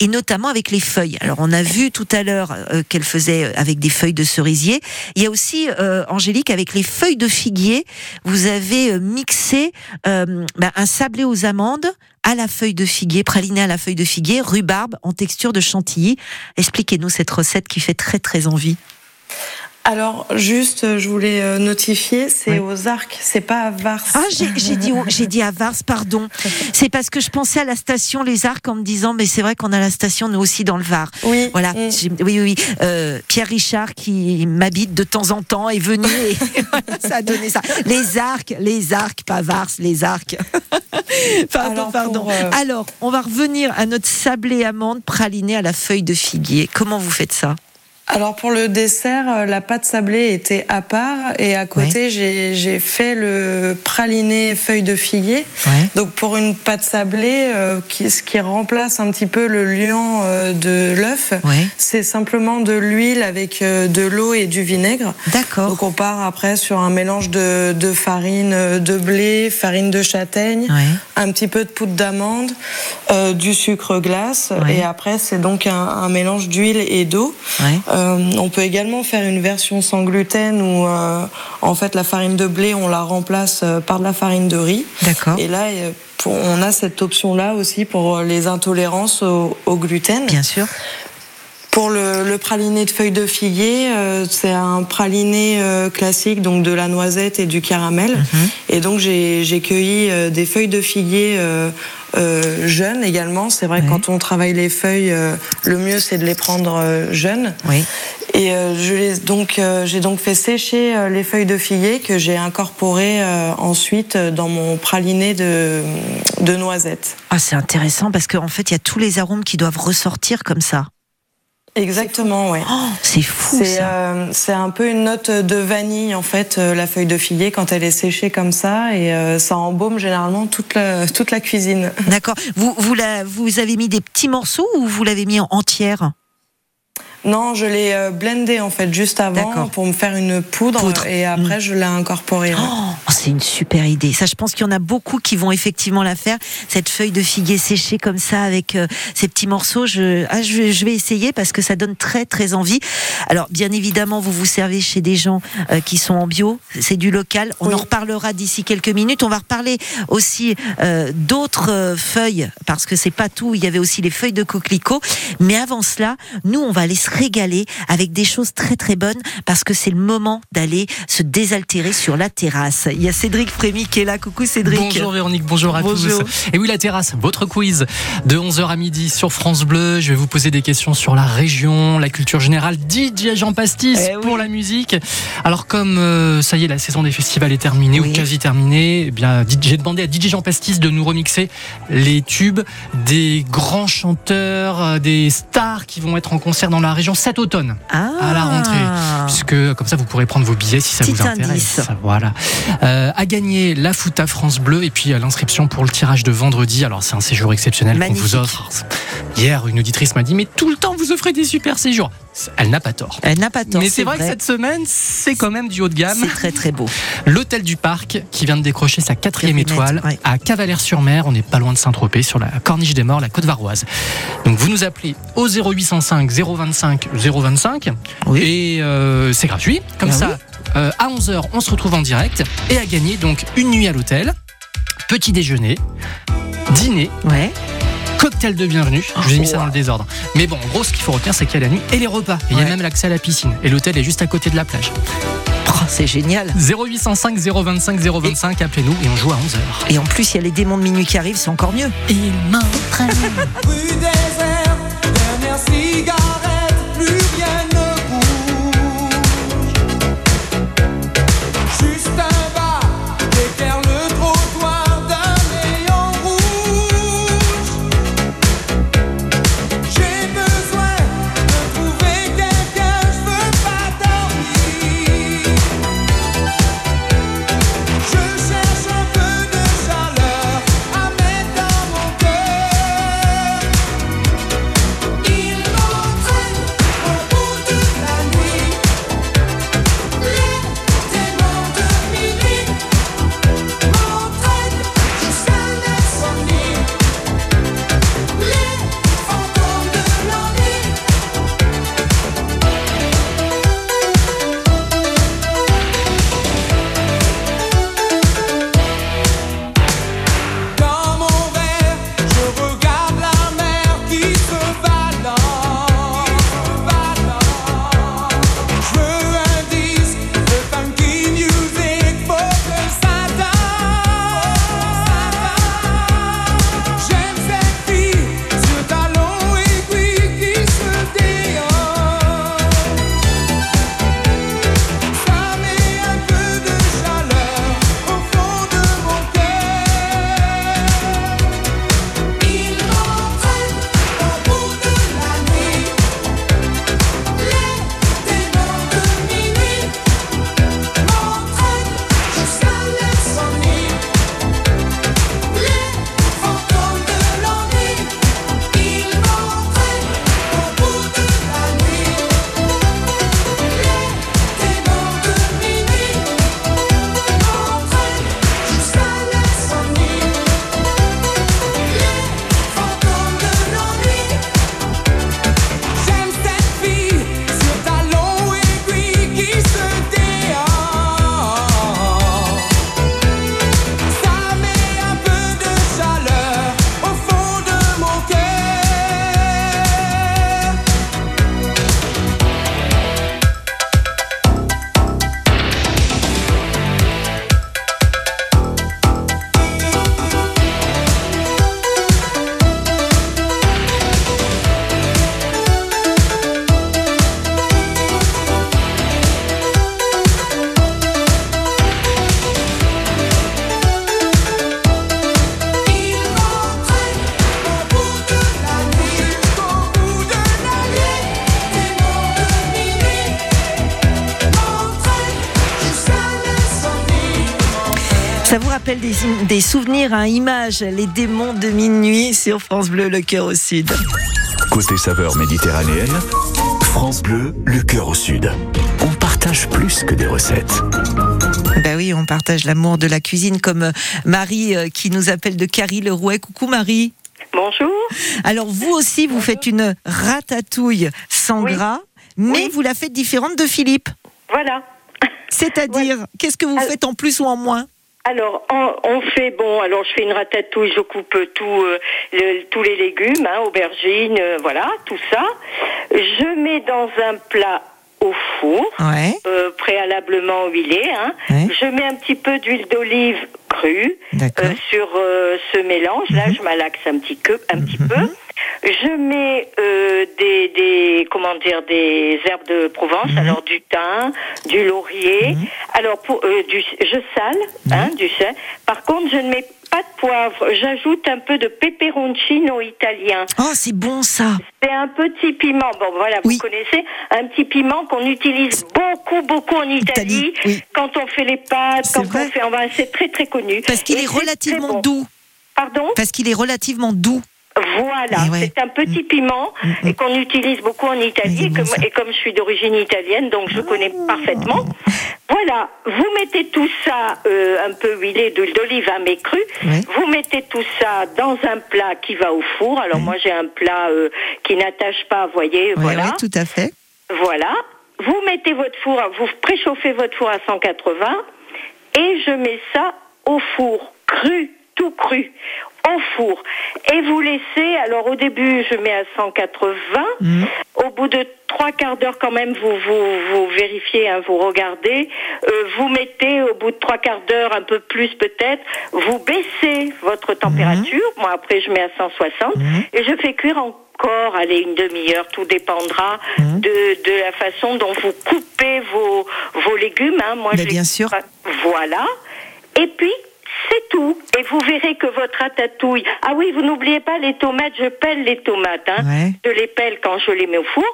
et notamment avec les feuilles. Alors on a vu tout à l'heure euh, qu'elle faisait avec des feuilles de cerisier. Il y a aussi, euh, Angélique, avec les feuilles de figuier, vous avez euh, mixé euh, bah, un sablé aux amandes à la feuille de figuier, praliné à la feuille de figuier, rhubarbe en texture de chantilly. Expliquez-nous cette recette qui fait très très envie. Alors, juste, je voulais euh, notifier, c'est aux arcs, c'est pas à Vars. Ah, j'ai dit, j'ai dit à Vars, pardon. C'est parce que je pensais à la station Les Arcs en me disant, mais c'est vrai qu'on a la station nous aussi dans le Var. Oui. Voilà. Oui, oui, oui. Euh, Pierre Richard qui m'habite de temps en temps est venu et voilà, ça a donné ça. Les Arcs, les Arcs, pas Vars, les Arcs. pardon, Alors, pardon. pour, euh, Alors, on va revenir à notre sablé amande praliné à la feuille de figuier. Comment vous faites ça? Alors pour le dessert, euh, la pâte sablée était à part et à côté j'ai j'ai fait le praliné feuille de figuier. Donc pour une pâte sablée, euh, qui, ce qui remplace un petit peu le liant euh, de l'œuf, c'est simplement de l'huile avec euh, de l'eau et du vinaigre. D'accord. Donc on part après sur un mélange de, de farine de blé, farine de châtaigne, un petit peu de poudre d'amande, du sucre glace et après c'est donc un, un mélange d'huile et d'eau. Euh, on peut également faire une version sans gluten où euh, en fait la farine de blé on la remplace euh, par de la farine de riz. D'accord. Et là on a cette option là aussi pour les intolérances au, au gluten. Bien sûr. Pour le, le praliné de feuilles de figuier, euh, c'est un praliné euh, classique, donc de la noisette et du caramel. Mhm. Et donc j'ai cueilli euh, des feuilles de figuier euh, euh, jeunes également. C'est vrai que quand on travaille les feuilles, euh, le mieux c'est de les prendre euh, jeunes. Oui. Et euh, je les donc euh, j'ai donc fait sécher euh, les feuilles de figuier que j'ai incorporées euh, ensuite dans mon praliné de de noisettes. Ah, c'est intéressant parce qu'en fait, il y a tous les arômes qui doivent ressortir comme ça. Exactement, ouais. Oh, c'est fou C'est ça. euh, c'est un peu une note de vanille en fait, euh, la feuille de figuier quand elle est séchée comme ça et euh, ça embaume généralement toute la, toute la cuisine. D'accord. Vous, vous, la, vous avez mis des petits morceaux ou vous l'avez mis en entière? Non, je l'ai euh, blendé en fait juste avant pour me faire une poudre, Poudre. et après je l'ai incorporé. ouais. Oh, c'est une super idée. Ça, je pense qu'il y en a beaucoup qui vont effectivement la faire. Cette feuille de figuier séchée comme ça avec euh, ces petits morceaux. Je, ah, je, vais- je vais essayer parce que ça donne très très envie. Alors, bien évidemment, vous vous servez chez des gens euh, qui sont en bio. C'est du local. On Oui. en reparlera d'ici quelques minutes. On va reparler aussi euh, d'autres euh, feuilles parce que c'est pas tout. Il y avait aussi les feuilles de coquelicot. Mais avant cela, nous, on va aller se régaler avec des choses très très bonnes parce que c'est le moment d'aller se désaltérer sur la terrasse. Il y a Cédric Frémy qui est là. Coucou Cédric. Bonjour Véronique, bonjour à Bonjour. tous. Et oui, la terrasse, votre quiz de 11h à midi sur France Bleu. Je vais vous poser des questions sur la région, la culture générale. DJ Jean Pastis Eh oui. pour la musique. Alors comme euh, ça y est, la saison des festivals est terminée Oui. ou quasi terminée, eh bien j'ai demandé à DJ Jean Pastis de nous remixer les tubes des grands chanteurs, euh, des stars qui vont être en concert dans la région cet automne Ah. à la rentrée. Puisque comme ça, vous pourrez prendre vos billets si ça Petit vous intéresse. indice. Voilà. Euh, à gagner la foot à France Bleu et puis à l'inscription pour le tirage de vendredi. Alors c'est un séjour exceptionnel qu'on vous offre. Hier, une auditrice m'a dit mais tout le temps vous offrez des super séjours. Elle n'a pas tort. Elle n'a pas tort. Mais c'est vrai, que cette semaine, c'est quand même du haut de gamme. c'est très très beau. L'hôtel du Parc qui vient de décrocher sa quatrième étoile ouais. à Cavalère-sur-Mer. On n'est pas loin de Saint-Tropez, sur la Corniche des Morts, la Côte Varoise. Donc vous nous appelez au 0805 025 025 Oui. et euh, c'est gratuit. Comme Ah ça, euh, à 11h, on se retrouve en direct et à gagner donc une nuit à l'hôtel, petit déjeuner, dîner, Ouais. Cocktail de bienvenue. Je vous ai mis ça dans le désordre. Mais bon, en gros, ce qu'il faut retenir, c'est qu'il y a la nuit et les repas. Et il y a même l'accès à la piscine. Et l'hôtel est juste à côté de la plage. Oh, c'est génial. 0805 025 025, appelez-nous et on joue à 11h. Et en plus, il y a les démons de minuit qui arrivent, c'est encore mieux. Il m'entraîne. rappelle des, souvenirs, hein, images, les démons de minuit sur France Bleu, le cœur au sud. Côté saveur méditerranéenne, France Bleu, le cœur au sud. On partage plus que des recettes. Bah oui, on partage l'amour de la cuisine comme euh, Marie euh, qui nous appelle de Carrie le Rouet. Coucou Marie. Bonjour. Alors vous aussi, vous faites une ratatouille sans gras, mais vous la faites différente de Philippe. Voilà. C'est-à-dire, qu'est-ce que vous faites en plus ou en moins? Alors, on, on fait, bon, alors je fais une ratatouille, je coupe tout, euh, le- tous les légumes, hein, aubergines, euh, voilà, tout ça. Je mets dans un plat au four, Ouais. euh, préalablement huilé. Hein. Je mets un petit peu d'huile d'olive crue euh, sur euh, ce mélange. Là, je malaxe un petit peu, un petit peu. Je mets euh, des, des comment dire des herbes de Provence, alors du thym, du laurier. Alors pour euh, du je sale, hein, du sel. Par contre, je ne mets pas de poivre. J'ajoute un peu de peperoncino italien. Oh, c'est bon ça. C'est un petit piment. Bon, voilà, vous connaissez un petit piment qu'on utilise beaucoup, beaucoup en Italie, quand on fait les pâtes, quand on fait. Enfin, c'est très, très connu. Parce qu'il est relativement bon. doux. Pardon? Parce qu'il est relativement doux. Voilà, c'est un petit piment et qu'on utilise beaucoup en Italie. Et, comme je suis d'origine italienne, donc je connais parfaitement. Voilà, vous mettez tout ça euh, un peu huilé d'huile d'olive à mes cru. Vous mettez tout ça dans un plat qui va au four. Alors moi j'ai un plat euh, qui n'attache pas, vous voyez, Ouais, voilà. ouais, tout à fait. Voilà. Vous mettez votre four, vous préchauffez votre four à 180 et je mets ça au four, cru, tout cru, au four. Et vous laissez, alors au début je mets à 180, au bout de trois quarts d'heure quand même, vous, vous, vous vérifiez, hein, vous regardez, euh, vous mettez au bout de trois quarts d'heure, un peu plus peut-être, vous baissez votre température, moi après je mets à 160, et je fais cuire encore, allez, une demi-heure, tout dépendra de, de la façon dont vous coupez vos, vos légumes. Hein. Moi, Mais bien sûr. Voilà. Et puis, c'est tout. Et vous verrez que votre ratatouille. Ah oui, vous n'oubliez pas les tomates. Je pèle les tomates. Hein. Je les pèle quand je les mets au four.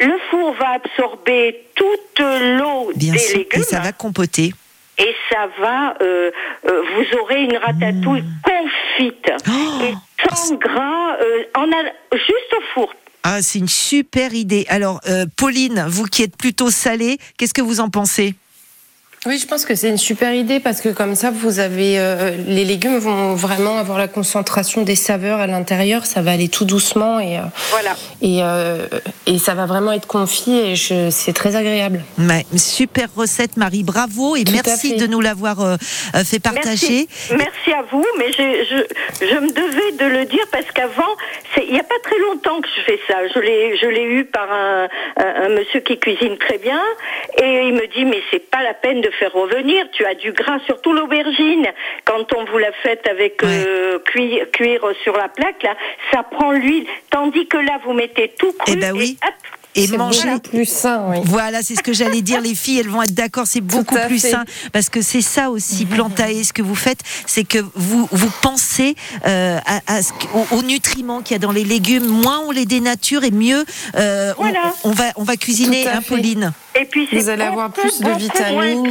Le four va absorber toute l'eau des sûr. légumes. Et ça va compoter. Et ça va, euh, euh, vous aurez une ratatouille Mmh. confite Oh. et sans gras, euh, en a, juste au four. Ah, c'est une super idée. Alors, Pauline, vous qui êtes plutôt salée, qu'est-ce que vous en pensez? Oui, je pense que c'est une super idée parce que comme ça, vous avez euh, les légumes vont vraiment avoir la concentration des saveurs à l'intérieur. Ça va aller tout doucement et euh, voilà. Et euh, et ça va vraiment être confit et je- c'est très agréable. Ouais, super recette, Marie. Bravo et Tout merci de nous l'avoir fait partager. Merci, Merci à vous, mais je, je, je me devais de le dire parce qu'avant, il n'y a pas très longtemps que je fais ça. Je l'ai, je l'ai eu par un, un, un monsieur qui cuisine très bien et il me dit mais c'est pas la peine de faire revenir. Tu as du gras, surtout l'aubergine. Quand on vous la fait avec euh, cuire, cuire sur la plaque là, ça prend l'huile. Tandis que là, vous mettez tout cru. Eh ben oui. et hop, Et c'est manger beaucoup plus sain, oui. Voilà, c'est ce que j'allais dire. Les filles, elles vont être d'accord. C'est beaucoup plus fait. sain parce que c'est ça aussi, Plantae. Ce que vous faites, c'est que vous vous pensez euh, à, à ce qu- aux, aux nutriments qu'il y a dans les légumes. Moins on les dénature et mieux euh, on- Voilà. on, va on va cuisiner, hein. Pauline. Et puis Vous allez avoir plus de vitamines.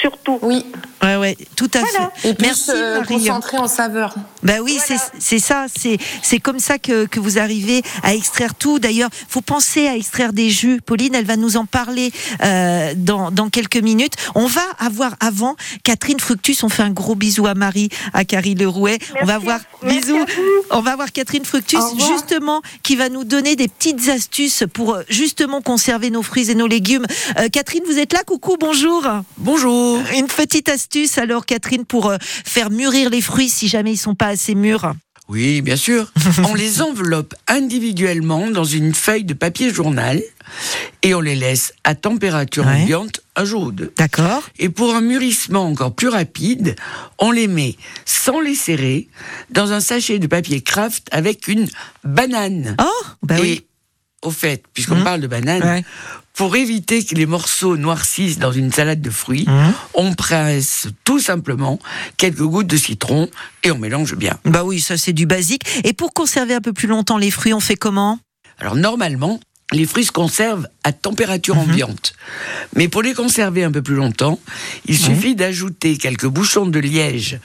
Surtout. Oui. Ouais, ouais, tout à Voilà. fait. Et plus, Merci euh, Marie. concentré en saveur. Ben oui, c'est c'est ça, c'est c'est comme ça que, que vous arrivez à extraire tout. D'ailleurs, faut penser à extraire des jus. Pauline, elle va nous en parler euh, dans, dans quelques minutes. On va avoir avant Catherine Fructus. On fait un gros bisou à Marie, à Carrie Lerouet. On va voir bisous. On va voir Catherine Fructus justement qui va nous donner des petites astuces pour euh, justement conserver nos fruits et nos légumes. Euh, Catherine, vous êtes là Coucou, bonjour. Bonjour. Une petite astuce alors Catherine pour euh, faire mûrir les fruits si jamais ils sont pas assez mûrs. Oui, bien sûr. on les enveloppe individuellement dans une feuille de papier journal et on les laisse à température ambiante un jour ou deux. D'accord. Et pour un mûrissement encore plus rapide, on les met sans les serrer dans un sachet de papier craft avec une banane. Oh, bah et oui. au fait, puisqu'on parle de banane, pour éviter que les morceaux noircissent dans une salade de fruits, on presse tout simplement quelques gouttes de citron et on mélange bien. Bah oui, ça c'est du basique. Et pour conserver un peu plus longtemps les fruits, on fait comment? Alors normalement, les fruits se conservent à température Mhm. ambiante. Mais pour les conserver un peu plus longtemps, il suffit d'ajouter quelques bouchons de liège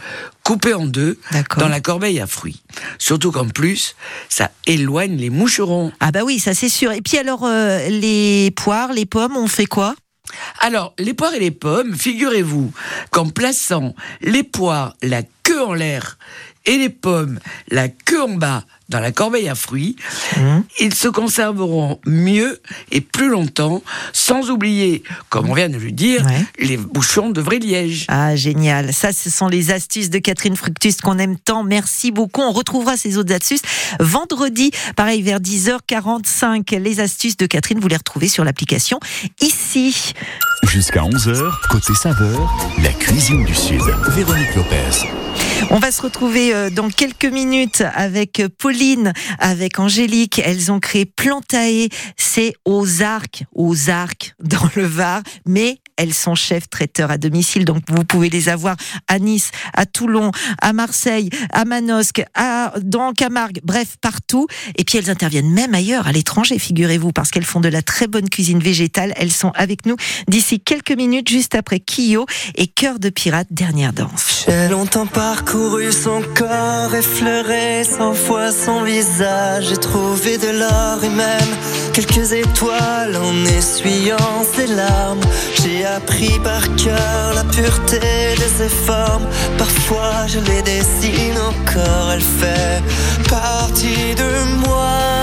coupés en deux dans la corbeille à fruits. Surtout qu'en plus, ça éloigne les moucherons. Ah bah oui, ça c'est sûr. Et puis alors, euh, les poires, les pommes, on fait quoi? Alors, les poires et les pommes, figurez-vous qu'en plaçant les poires la queue en l'air et les pommes la queue en bas dans la corbeille à fruits, ils se conserveront mieux et plus longtemps, sans oublier, comme on vient de le dire, les bouchons de vrai liège. Ah, génial. Ça, ce sont les astuces de Catherine Fructus qu'on aime tant. Merci beaucoup. On retrouvera ces autres astuces vendredi, pareil, vers 10h45. Les astuces de Catherine, vous les retrouvez sur l'application ici. Jusqu'à 11h, côté saveur, la cuisine du Sud. Véronique Lopez. On va se retrouver euh, dans quelques minutes avec euh, Pauline, avec Angélique. Elles ont créé Plantae. C'est aux Arcs, aux Arcs dans le Var, mais elles sont chefs traiteurs à domicile, donc vous pouvez les avoir à Nice, à Toulon, à Marseille, à Manosque, à, dans Camargue, bref, partout. Et puis elles interviennent même ailleurs, à l'étranger, figurez-vous, parce qu'elles font de la très bonne cuisine végétale. Elles sont avec nous d'ici quelques minutes, juste après Kyo et Cœur de pirate, dernière danse. Appris par cœur la pureté de ses formes. Parfois je les dessine encore, elle fait partie de moi.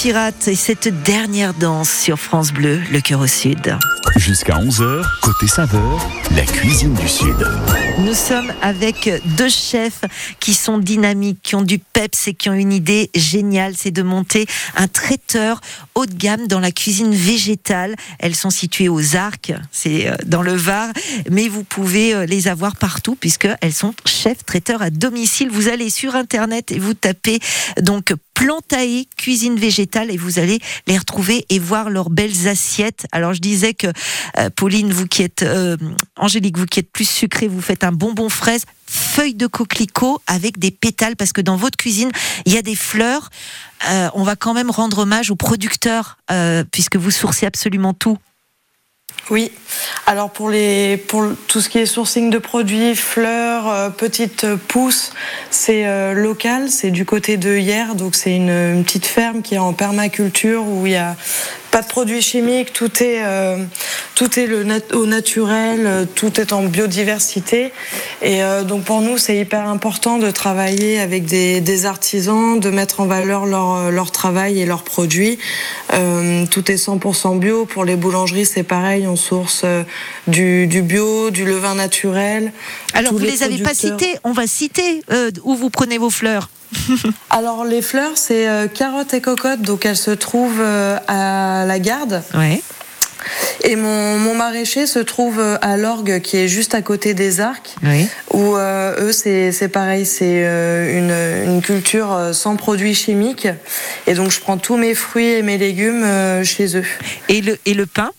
Cœur de pirate et cette dernière danse sur France Bleu, le cœur au sud. Jusqu'à 11h, côté saveur, la cuisine du Sud. Nous sommes avec deux chefs qui sont dynamiques, qui ont du peps et qui ont une idée géniale, c'est de monter un traiteur haut de gamme dans la cuisine végétale. Elles sont situées aux Arcs, c'est euh, dans le Var, mais vous pouvez euh, les avoir partout puisque elles sont chefs traiteurs à domicile. Vous allez sur internet et vous tapez donc Plantae Cuisine Végétale et vous allez les retrouver et voir leurs belles assiettes. Alors je disais que euh, Pauline, vous qui êtes euh, Angélique, vous qui êtes plus sucrée, vous faites un bonbon fraise, feuilles de coquelicot avec des pétales parce que dans votre cuisine il y a des fleurs. Euh, on va quand même rendre hommage aux producteurs puisque vous sourcez absolument tout. Oui. Alors pour les pour tout ce qui est sourcing de produits, fleurs, petites pousses, c'est local, c'est du côté de Hier, donc c'est une petite ferme qui est en permaculture où il y a pas de produits chimiques, tout est euh, tout est le nat- au naturel, euh, tout est en biodiversité. Et euh, donc pour nous, c'est hyper important de travailler avec des, des artisans, de mettre en valeur leur, leur travail et leurs produits. Euh, tout est 100% bio. Pour les boulangeries, c'est pareil, on source euh, du, du bio, du levain naturel. Alors vous les, avez pas cités, on va citer euh, où vous prenez vos fleurs. Alors les fleurs, c'est euh, carottes et cocottes, donc elles se trouvent euh, à la garde. Ouais. Et mon, mon maraîcher se trouve euh, à l'orgue qui est juste à côté des arcs. Oui. Où euh, eux, c'est pareil, c'est euh, une, une culture sans produits chimiques. Et donc je prends tous mes fruits et mes légumes euh, chez eux. Et le, et le pain?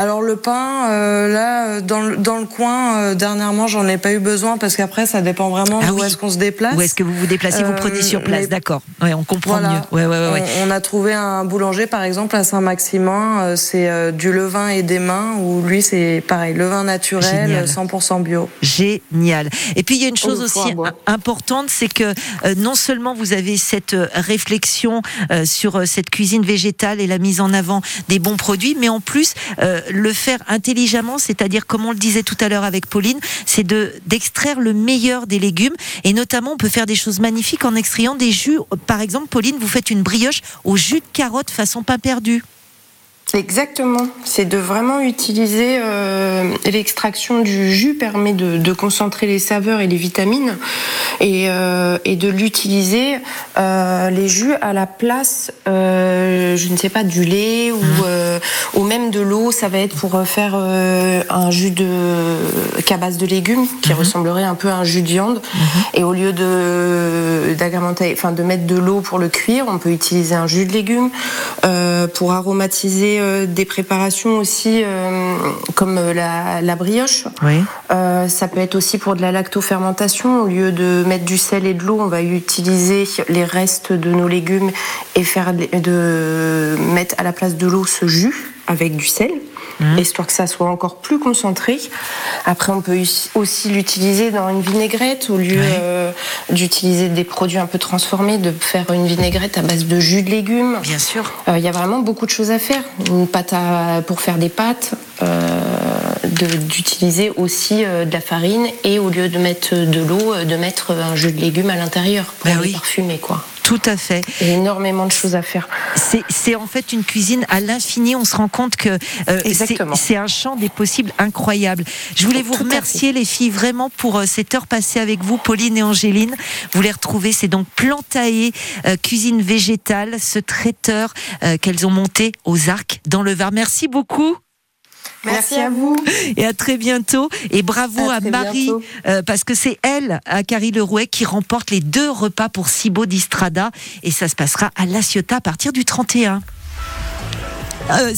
Alors le pain, euh, là, euh, dans le, dans le coin, euh, dernièrement, j'en ai pas eu besoin parce qu'après, ça dépend vraiment Ah d'où oui. est-ce qu'on se déplace. Où est-ce que vous vous déplacez Vous Euh, prenez sur place, mais- d'accord. Ouais, on comprend Voilà. mieux. Ouais, ouais, ouais, ouais. On, on a trouvé un boulanger, par exemple, à Saint-Maximin. euh, C'est euh, du levain et des mains, où lui, c'est pareil, levain naturel, Génial. euh, 100% bio. Génial. Et puis il y a une chose aussi importante, c'est que euh, non seulement vous avez cette euh, réflexion euh, sur euh, cette cuisine végétale et la mise en avant des bons produits, mais en plus euh, le faire intelligemment, c'est-à-dire comme on le disait tout à l'heure avec Pauline, c'est de d'extraire le meilleur des légumes et notamment on peut faire des choses magnifiques en extrayant des jus. Par exemple, Pauline, vous faites une brioche au jus de carotte façon pain perdu. Exactement. C'est de vraiment utiliser euh, l'extraction du jus permet de, de concentrer les saveurs et les vitamines et, euh, et de l'utiliser euh, les jus à la place, je ne sais pas, du lait ou, euh, ou même de l'eau. Ça va être pour faire un jus de qu'à base de légumes qui ressemblerait un peu à un jus de viande. Et au lieu de d'agrémenter, enfin de mettre de l'eau pour le cuire, on peut utiliser un jus de légumes pour aromatiser euh, des préparations aussi euh, comme euh, la, la brioche. Oui. Ça peut être aussi pour de la lactofermentation. Au lieu de mettre du sel et de l'eau, on va utiliser les restes de nos légumes et faire de mettre à la place de l'eau ce jus avec du sel. Histoire que ça soit encore plus concentré. Après, on peut us- aussi l'utiliser dans une vinaigrette au lieu euh, d'utiliser des produits un peu transformés, de faire une vinaigrette à base de jus de légumes. Bien sûr. Euh, Il y a vraiment beaucoup de choses à faire. Une pâte à- pour faire des pâtes, euh, d'utiliser aussi de la farine et au lieu de mettre de l'eau, de mettre un jus de légumes à l'intérieur pour les parfumer, quoi. Tout à fait. Il y a énormément de choses à faire. C'est- en fait une cuisine à l'infini. On se rend compte que euh, c'est un champ des possibles incroyable. Je voulais vous Tout à remercier les filles vraiment pour euh, cette heure passée avec vous, Pauline et Angéline. Vous les retrouvez, c'est donc Plantae euh, cuisine végétale, ce traiteur euh, qu'elles ont monté aux Arcs dans le Var. Merci beaucoup. Merci à vous. Et à très bientôt. Et bravo À Marie, euh, parce que c'est elle, à Carrie Lerouet, qui remporte les deux repas pour Cibo d'Istrada. Et ça se passera à La Ciotat à partir du 31. Euh,